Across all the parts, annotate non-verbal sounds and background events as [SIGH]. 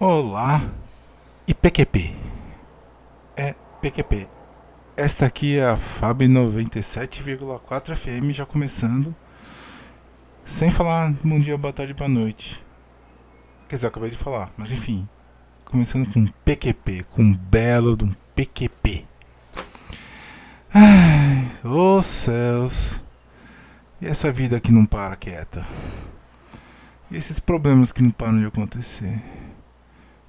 Olá e PQP. É PQP. Esta aqui é a FAB 97,4 FM já começando. Sem falar bom dia, boa tarde, boa noite. Quer dizer, eu acabei de falar, mas enfim. Começando com PQP, com um belo de um PQP. Ai, os céus. E essa vida que não para quieta. E esses problemas que não param de acontecer.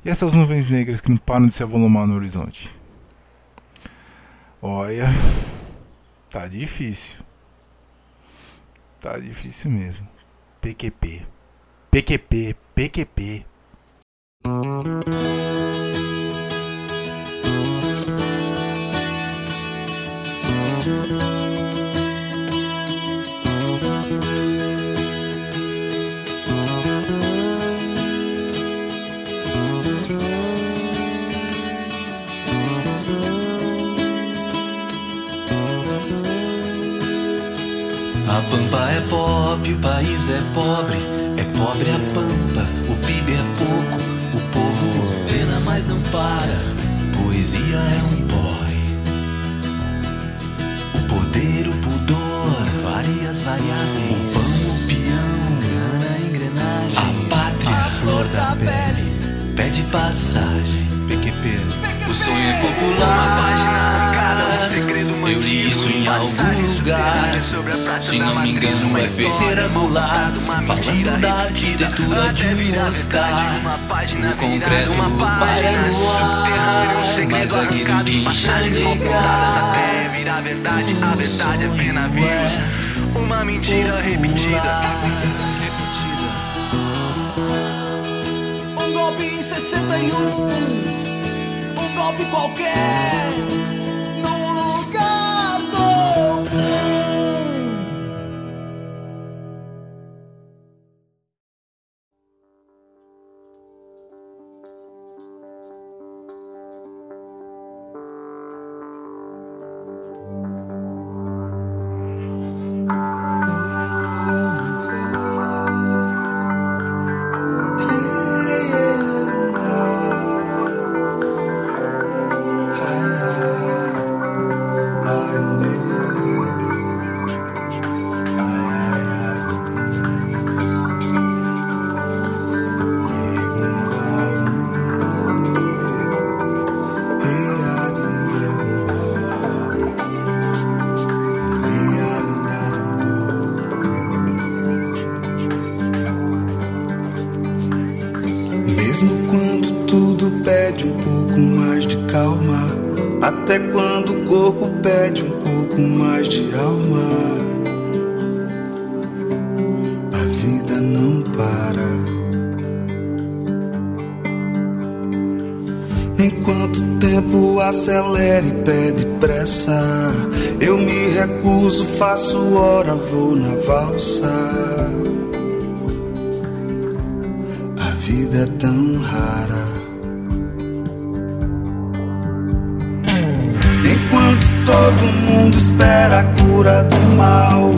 E essas nuvens negras que não param de se avolumar no horizonte. Olha, tá difícil. Tá difícil mesmo. PQP. PQP, PQP. Pampa é pobre, o país é pobre, é pobre a pampa, o PIB é pouco, o povo pena, mas não para, poesia é um porre. O poder, o pudor, várias variáveis, o pão, o peão, grana, engrenagem, a pátria, a flor da pele, pede passagem, PQP, o sonho é popular, eu li isso em algum lugar. Se não me engano, é Ferreira Goulart falando da arquitetura de um Oscar. No concreto para no ar, mas aquilo que enxerga virar verdade, a verdade é apenas vírus. Uma mentira repetida. Um golpe em 61, um golpe qualquer, Mesmo quando tudo pede um pouco mais de calma, até quando o corpo pede um pouco mais de alma, a vida não para. Enquanto o tempo acelera e pede pressa, eu me recuso, faço hora, vou na valsa. Vida tão rara. Enquanto todo mundo espera a cura do mal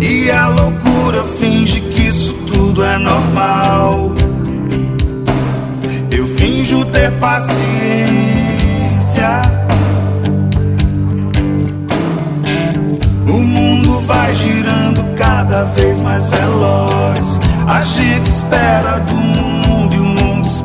e a loucura finge que isso tudo é normal. Eu finjo ter paciência. O mundo vai girando cada vez mais veloz. A gente espera do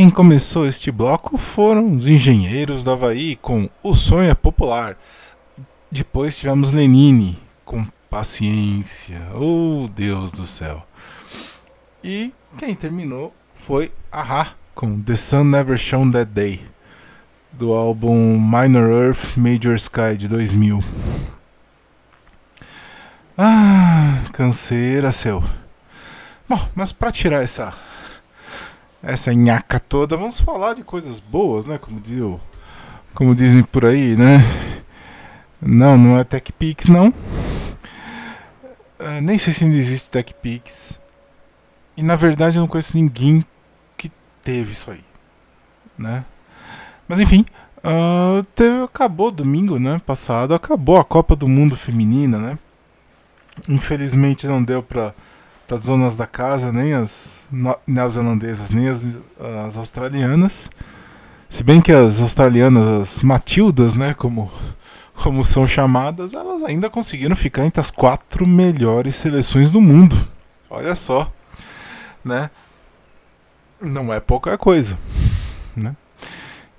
Quem começou este bloco foram os engenheiros do Havaí com O Sonho é Popular. Depois tivemos Lenine com Paciência. Oh, Deus do céu. E quem terminou foi Aha com The Sun Never Shone That Day, do álbum Minor Earth Major Sky de 2000. Ah, canseira, seu. Bom, mas para tirar essa essa nhaca toda, vamos falar de coisas boas, né? Como, diz, como dizem por aí, né? Não, não é TechPix, não. Uh, nem sei se ainda existe TechPix. E na verdade eu não conheço ninguém que teve isso aí, né? Mas enfim, uh, teve, acabou domingo, né? Passado, acabou a Copa do Mundo Feminina, né? Infelizmente não deu pra para da casa, nem as neozelandesas, nem as, as australianas. Se bem que as australianas, as Matildas, né, como, como são chamadas, elas ainda conseguiram ficar entre as quatro melhores seleções do mundo. Olha só, né? Não é pouca coisa, né?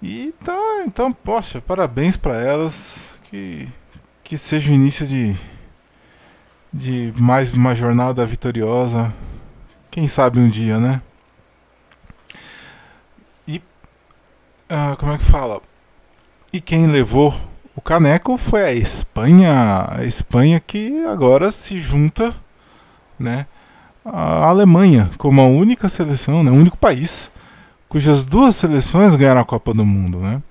E tá, então, poxa, parabéns para elas, que que seja o início de de mais uma jornada vitoriosa. Quem sabe um dia, né? E uh, como é que fala? E quem levou o caneco foi a Espanha, a Espanha que agora se junta, né, à Alemanha como a única seleção, né, o único país cujas duas seleções ganharam a Copa do Mundo, né?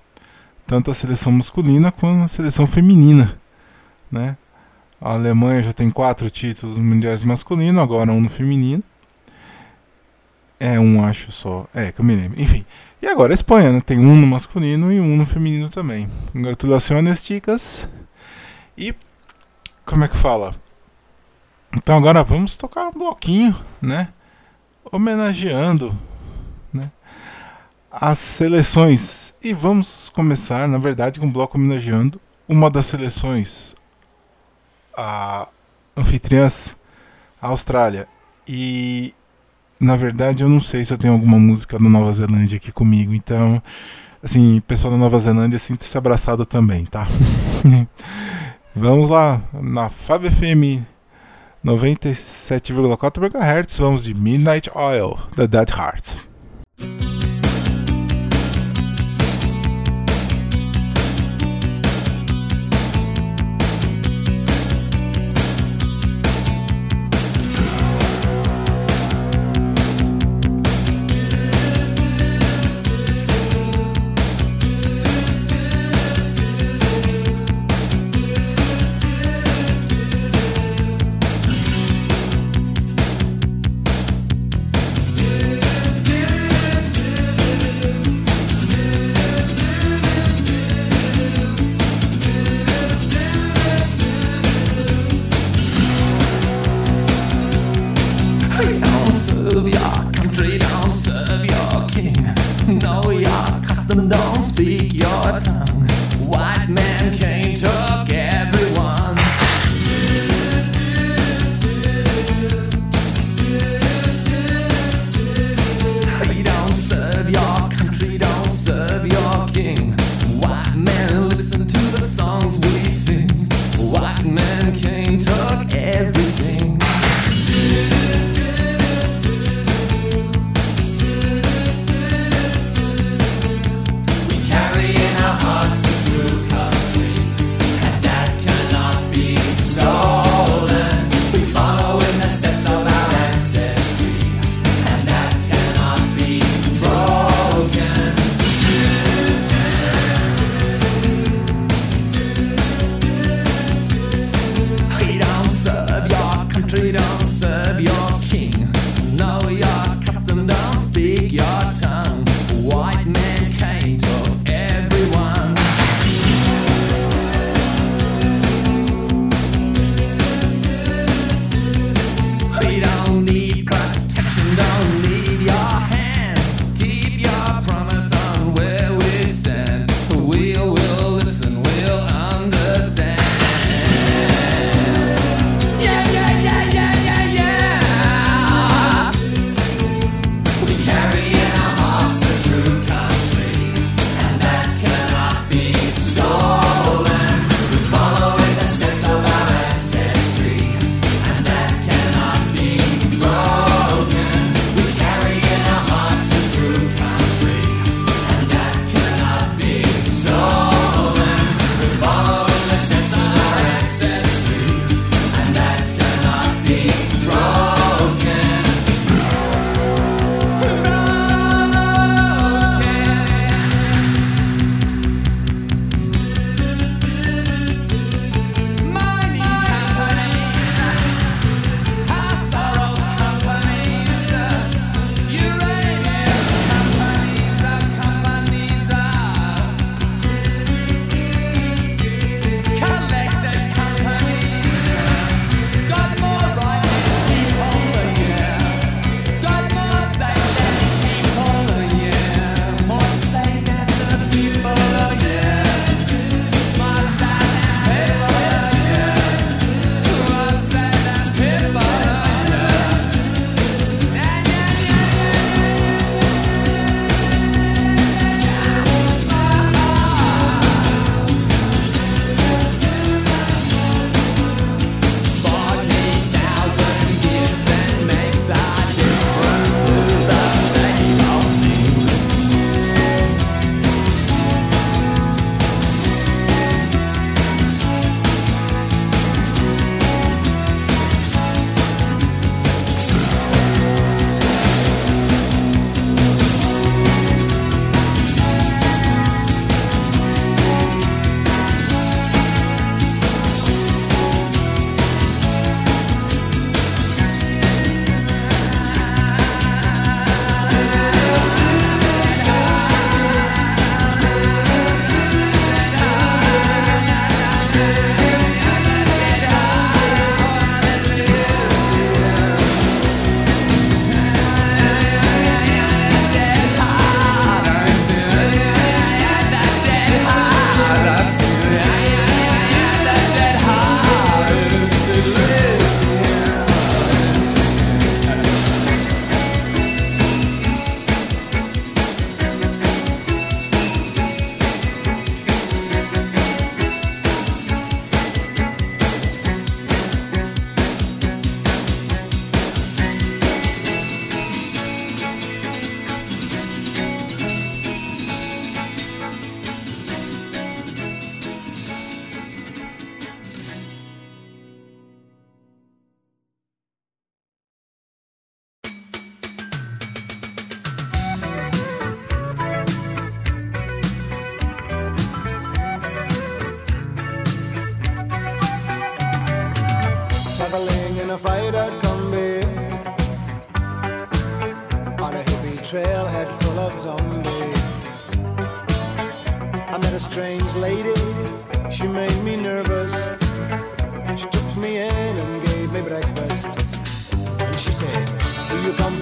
Tanto a seleção masculina quanto a seleção feminina, né? A Alemanha já tem quatro títulos mundiais masculino, agora um no feminino. É um, acho só. É, que eu me lembro. Enfim. E agora a Espanha, né? Tem um no masculino e um no feminino também. Congratulações, chicas. E. Como é que fala? Então agora vamos tocar um bloquinho, né? Homenageando, né? As seleções. E vamos começar, na verdade, com um bloco homenageando uma das seleções a anfitriãs, a Austrália. E na verdade eu não sei se eu tenho alguma música da Nova Zelândia aqui comigo, então assim, pessoal da Nova Zelândia sinta-se abraçado também, tá? [LAUGHS] vamos lá, na Fab FM 97,4 MHz, vamos de Midnight Oil, da Dead Heart.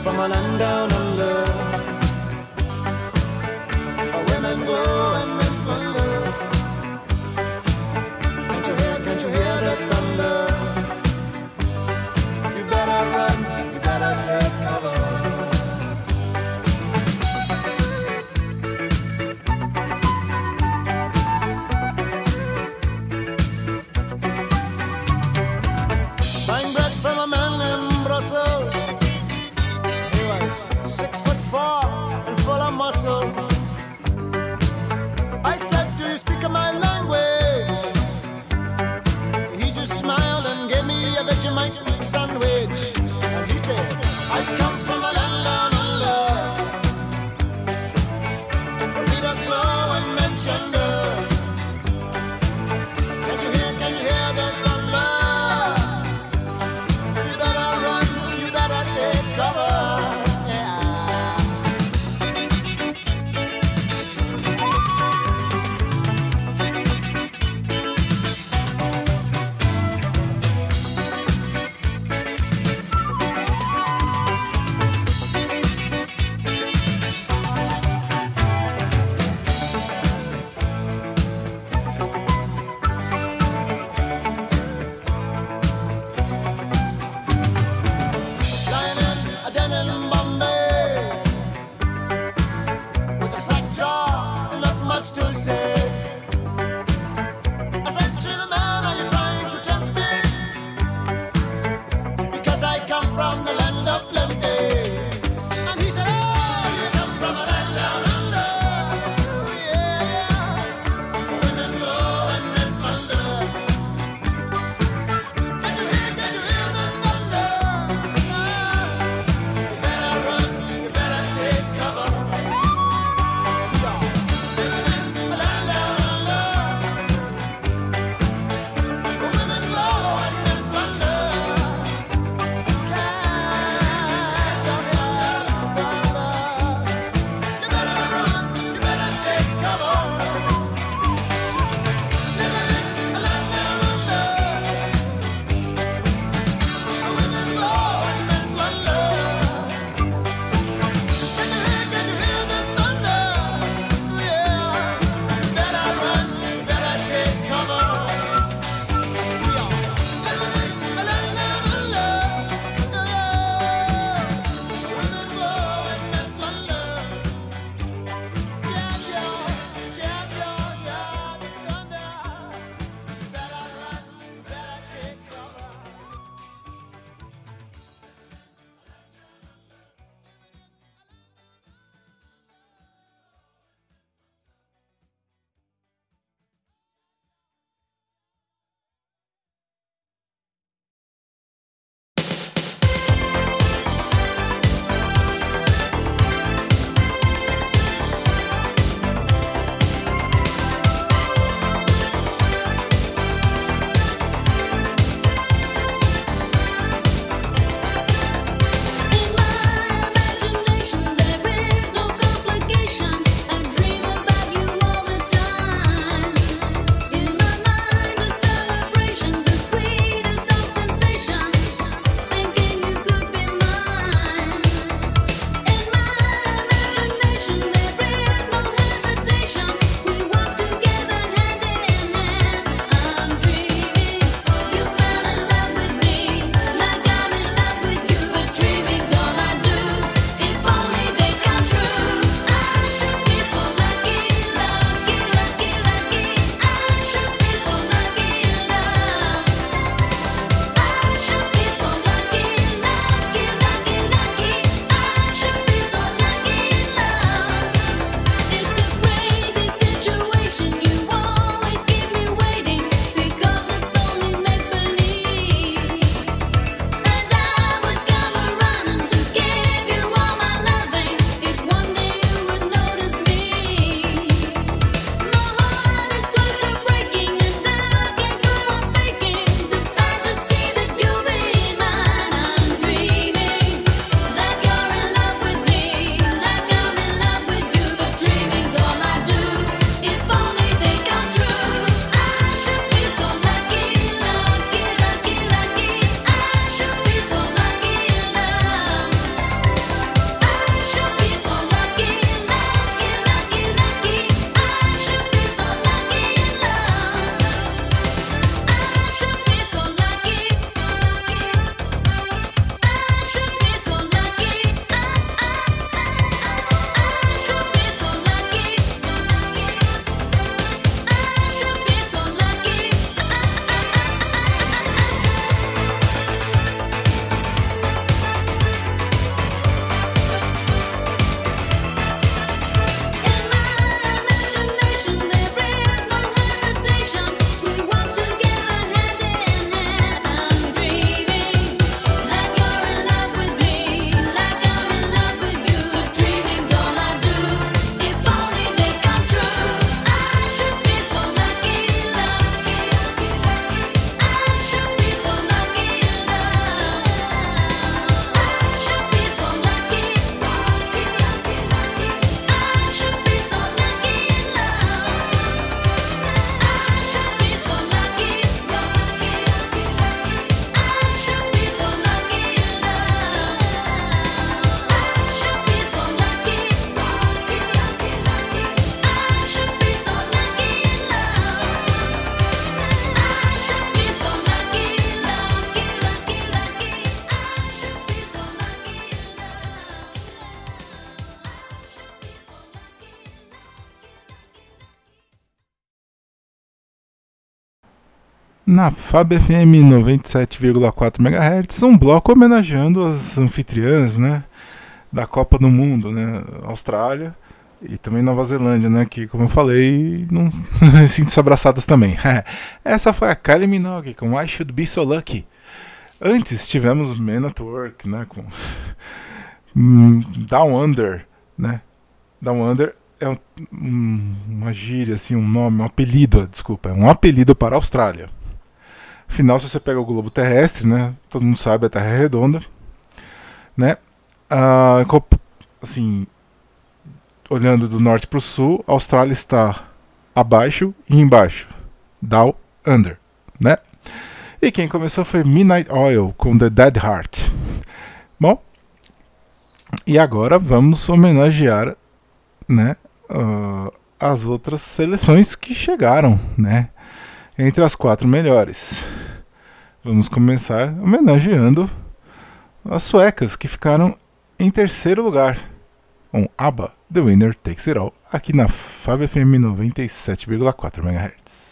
From a land down under? Na FAB FM 97,4 MHz, um bloco homenageando as anfitriãs, né, da Copa do Mundo, né, Austrália e também Nova Zelândia, né, que como eu falei, não [LAUGHS] sinto-se abraçadas também. [LAUGHS] Essa foi a Kylie Minogue com I Should Be So Lucky. Antes tivemos Men at Work, né, com [LAUGHS] Down Under, né, Down Under é um- uma gíria, assim, um nome, um apelido, desculpa, é um apelido para a Austrália. Afinal, se você pega o globo terrestre, né? Todo mundo sabe, a Terra é redonda, né? Ah, assim, olhando do norte para o sul, a Austrália está abaixo e embaixo, down under, né? E quem começou foi Midnight Oil com The Dead Heart. Bom, e agora vamos homenagear, né? ah, as outras seleções que chegaram, né? Entre as quatro melhores. Vamos começar homenageando as suecas que ficaram em terceiro lugar. Com ABBA, The Winner Takes It All, aqui na Fab FM 97,4 MHz.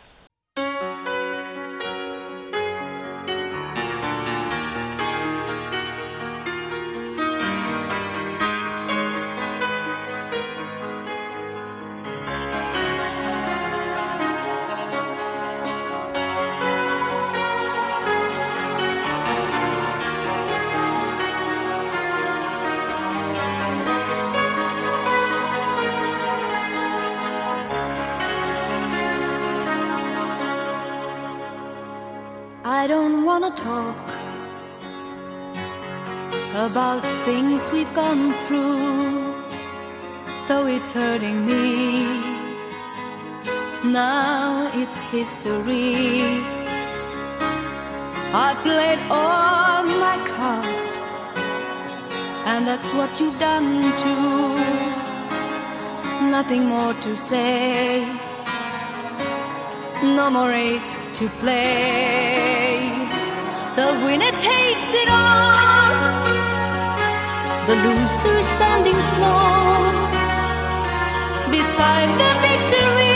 You've done too. Nothing more to say no more race to play. The winner takes it all, the loser standing small beside the victory.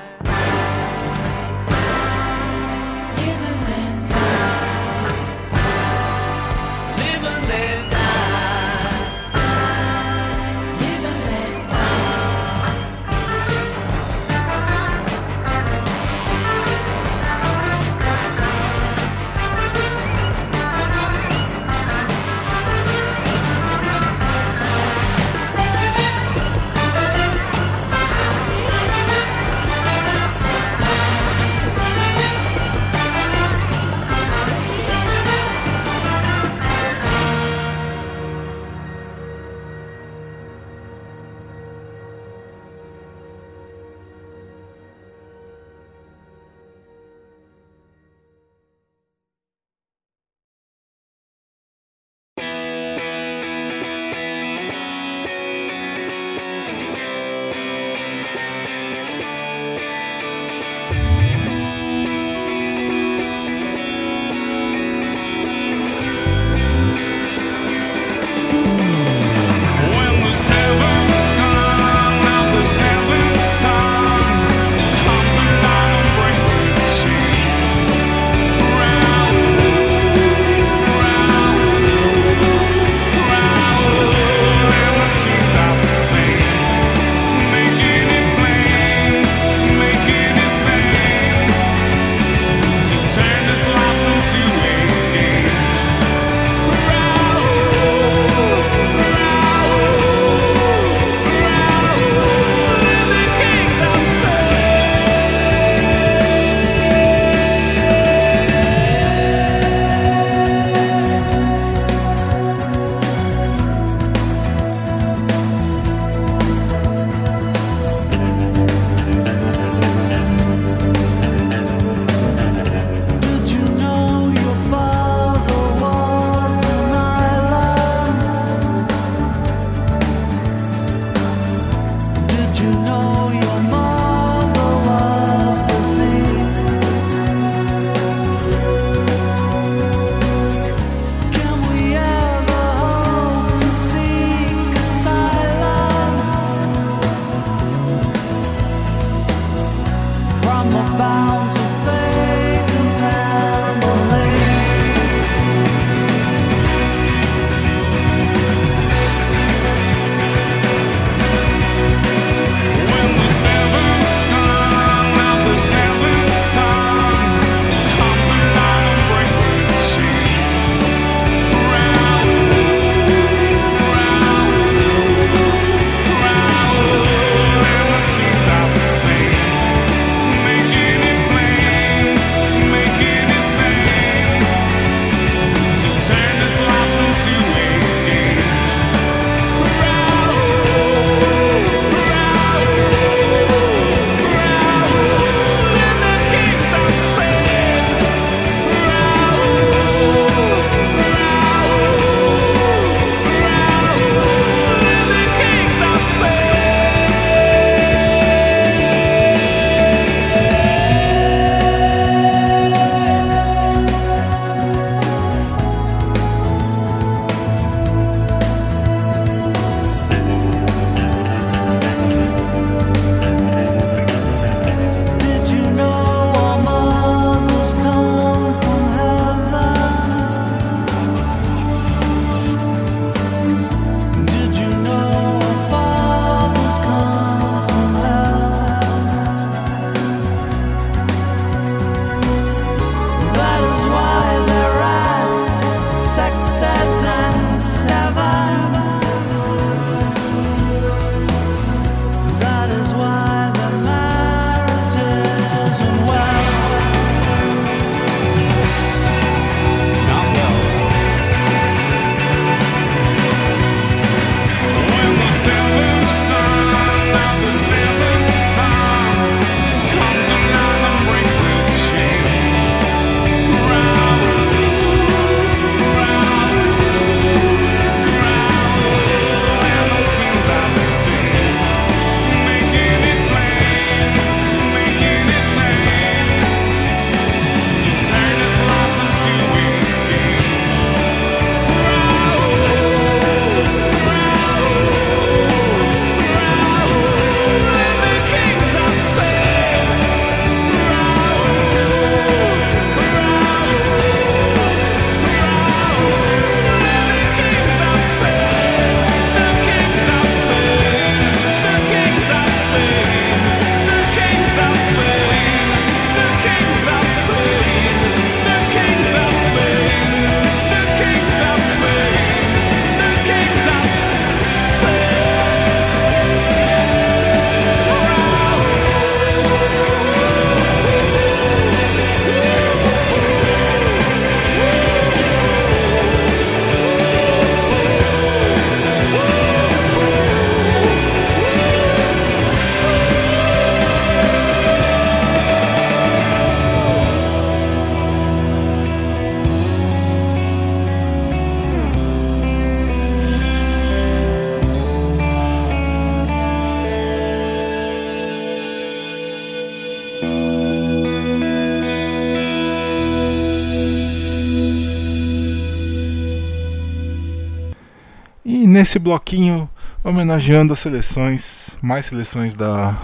Nesse bloquinho, homenageando as seleções, mais seleções da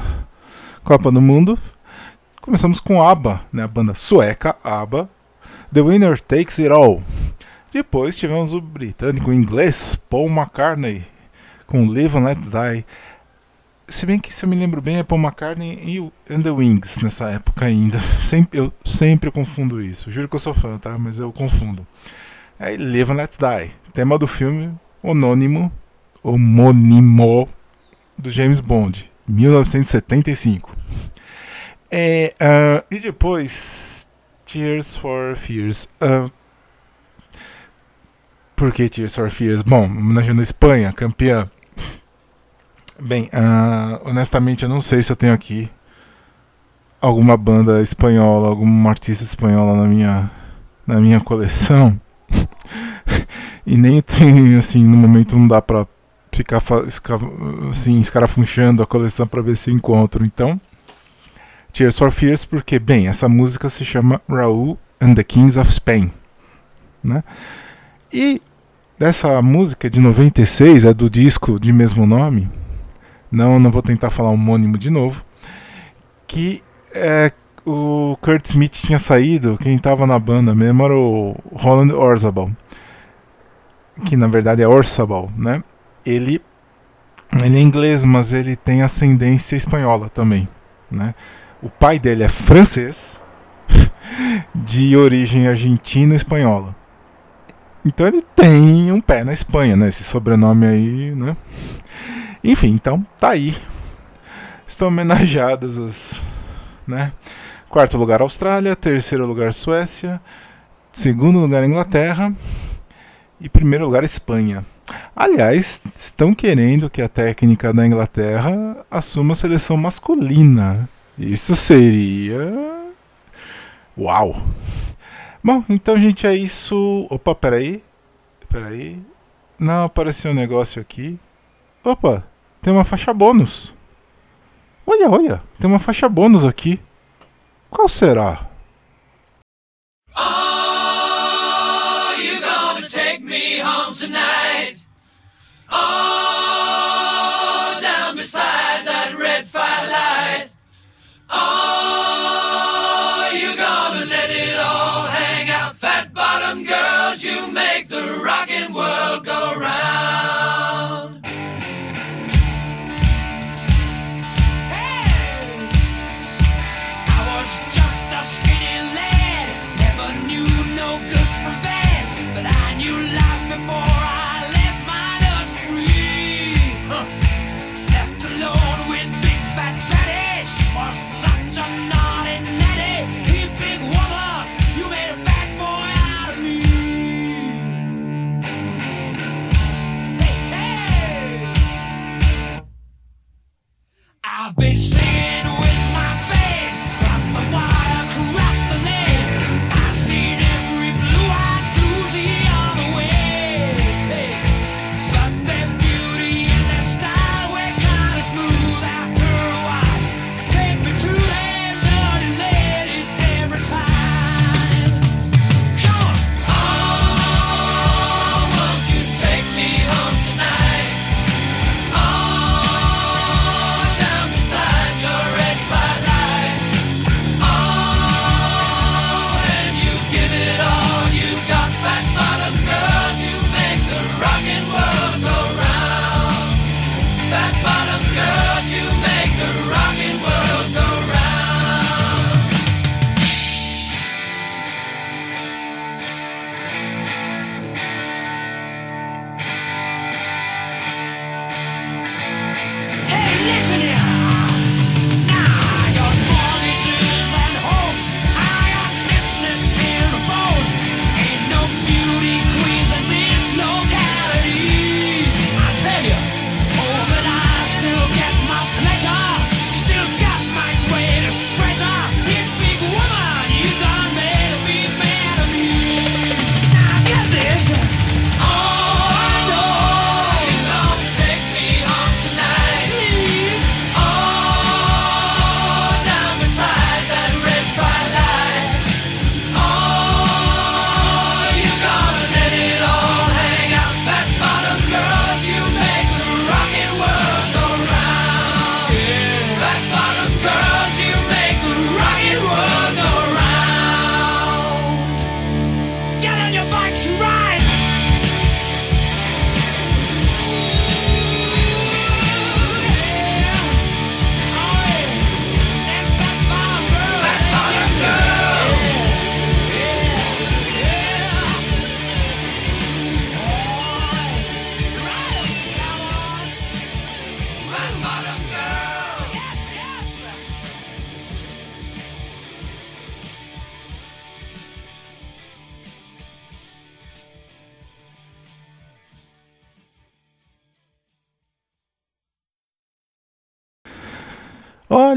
Copa do Mundo, começamos com ABBA, né, a banda sueca ABBA, The Winner Takes It All. Depois tivemos o britânico inglês Paul McCartney com Live and Let Die. Se bem que, se eu me lembro bem, é Paul McCartney e o and the Wings nessa época ainda. [LAUGHS] Sempre, eu sempre confundo isso. Juro que eu sou fã, tá? Mas eu confundo. Aí, Live and Let Die. Tema do filme homônimo, homônimo do James Bond, 1975. É, ah, e depois, Tears for Fears. Ah, por que Tears for Fears? Bom, homenageando a Espanha, campeã. Bem, ah, honestamente eu não sei se eu tenho aqui alguma banda espanhola, alguma artista espanhola na minha, na minha coleção. E nem tem, assim, no momento não dá pra ficar assim, escarafunchando a coleção pra ver se eu encontro. Então, Tears for Fears, porque, bem, essa música se chama Raul and the Kings of Spain. Né? E dessa música de 96, é do disco de mesmo nome, não, não vou tentar falar homônimo de novo, que é, o Kurt Smith tinha saído, quem estava na banda mesmo era o Roland Orzabal, que na verdade é Orzabal, né? Ele, ele é inglês, mas ele tem ascendência espanhola também, né? O pai dele é francês, [LAUGHS] de origem argentina espanhola. Então ele tem um pé na Espanha, né? Esse sobrenome aí, né? Enfim, então tá aí. Estão homenageadas as, né? Quarto lugar Austrália, terceiro lugar Suécia, segundo lugar Inglaterra e primeiro lugar Espanha. Aliás, estão querendo que a técnica da Inglaterra assuma a seleção masculina. Isso seria. Uau! Bom, então, gente, é isso. Opa, peraí. Peraí. Não apareceu um negócio aqui. Opa, tem uma faixa bônus. Olha, olha, tem uma faixa bônus aqui. Qual será? Me home tonight? Oh, down beside that red firelight. Oh, you gonna let it all hang out, fat bottom girls. You make the rockin' world go round.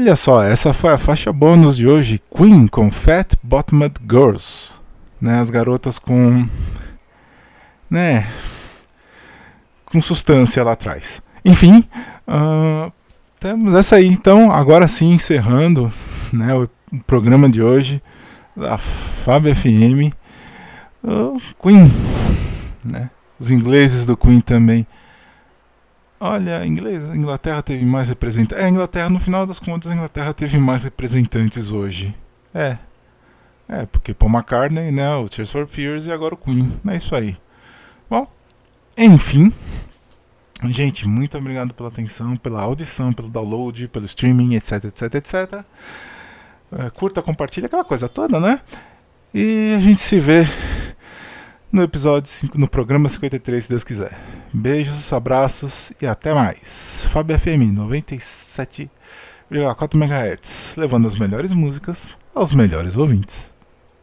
Olha só, essa foi a faixa bônus de hoje, Queen com Fat Bottomed Girls, né, as garotas com, né, com substância lá atrás. Enfim, ah, temos essa aí, então, agora sim encerrando, né, o programa de hoje da Fab FM, o Queen, né, os ingleses do Queen também. Olha, a Inglaterra teve mais representantes. É, a Inglaterra, no final das contas, a Inglaterra teve mais representantes hoje. É. É, porque Paul McCartney, né, o Tears for Fears e agora o Queen. É isso aí. Bom, enfim. Gente, muito obrigado pela atenção, pela audição, pelo download, pelo streaming, etc, etc, etc. É, curta, compartilha, aquela coisa toda, né? E a gente se vê no episódio, no programa 53, se Deus quiser. Beijos, abraços e até mais. Fábio FM 97,4 MHz, levando as melhores músicas aos melhores ouvintes.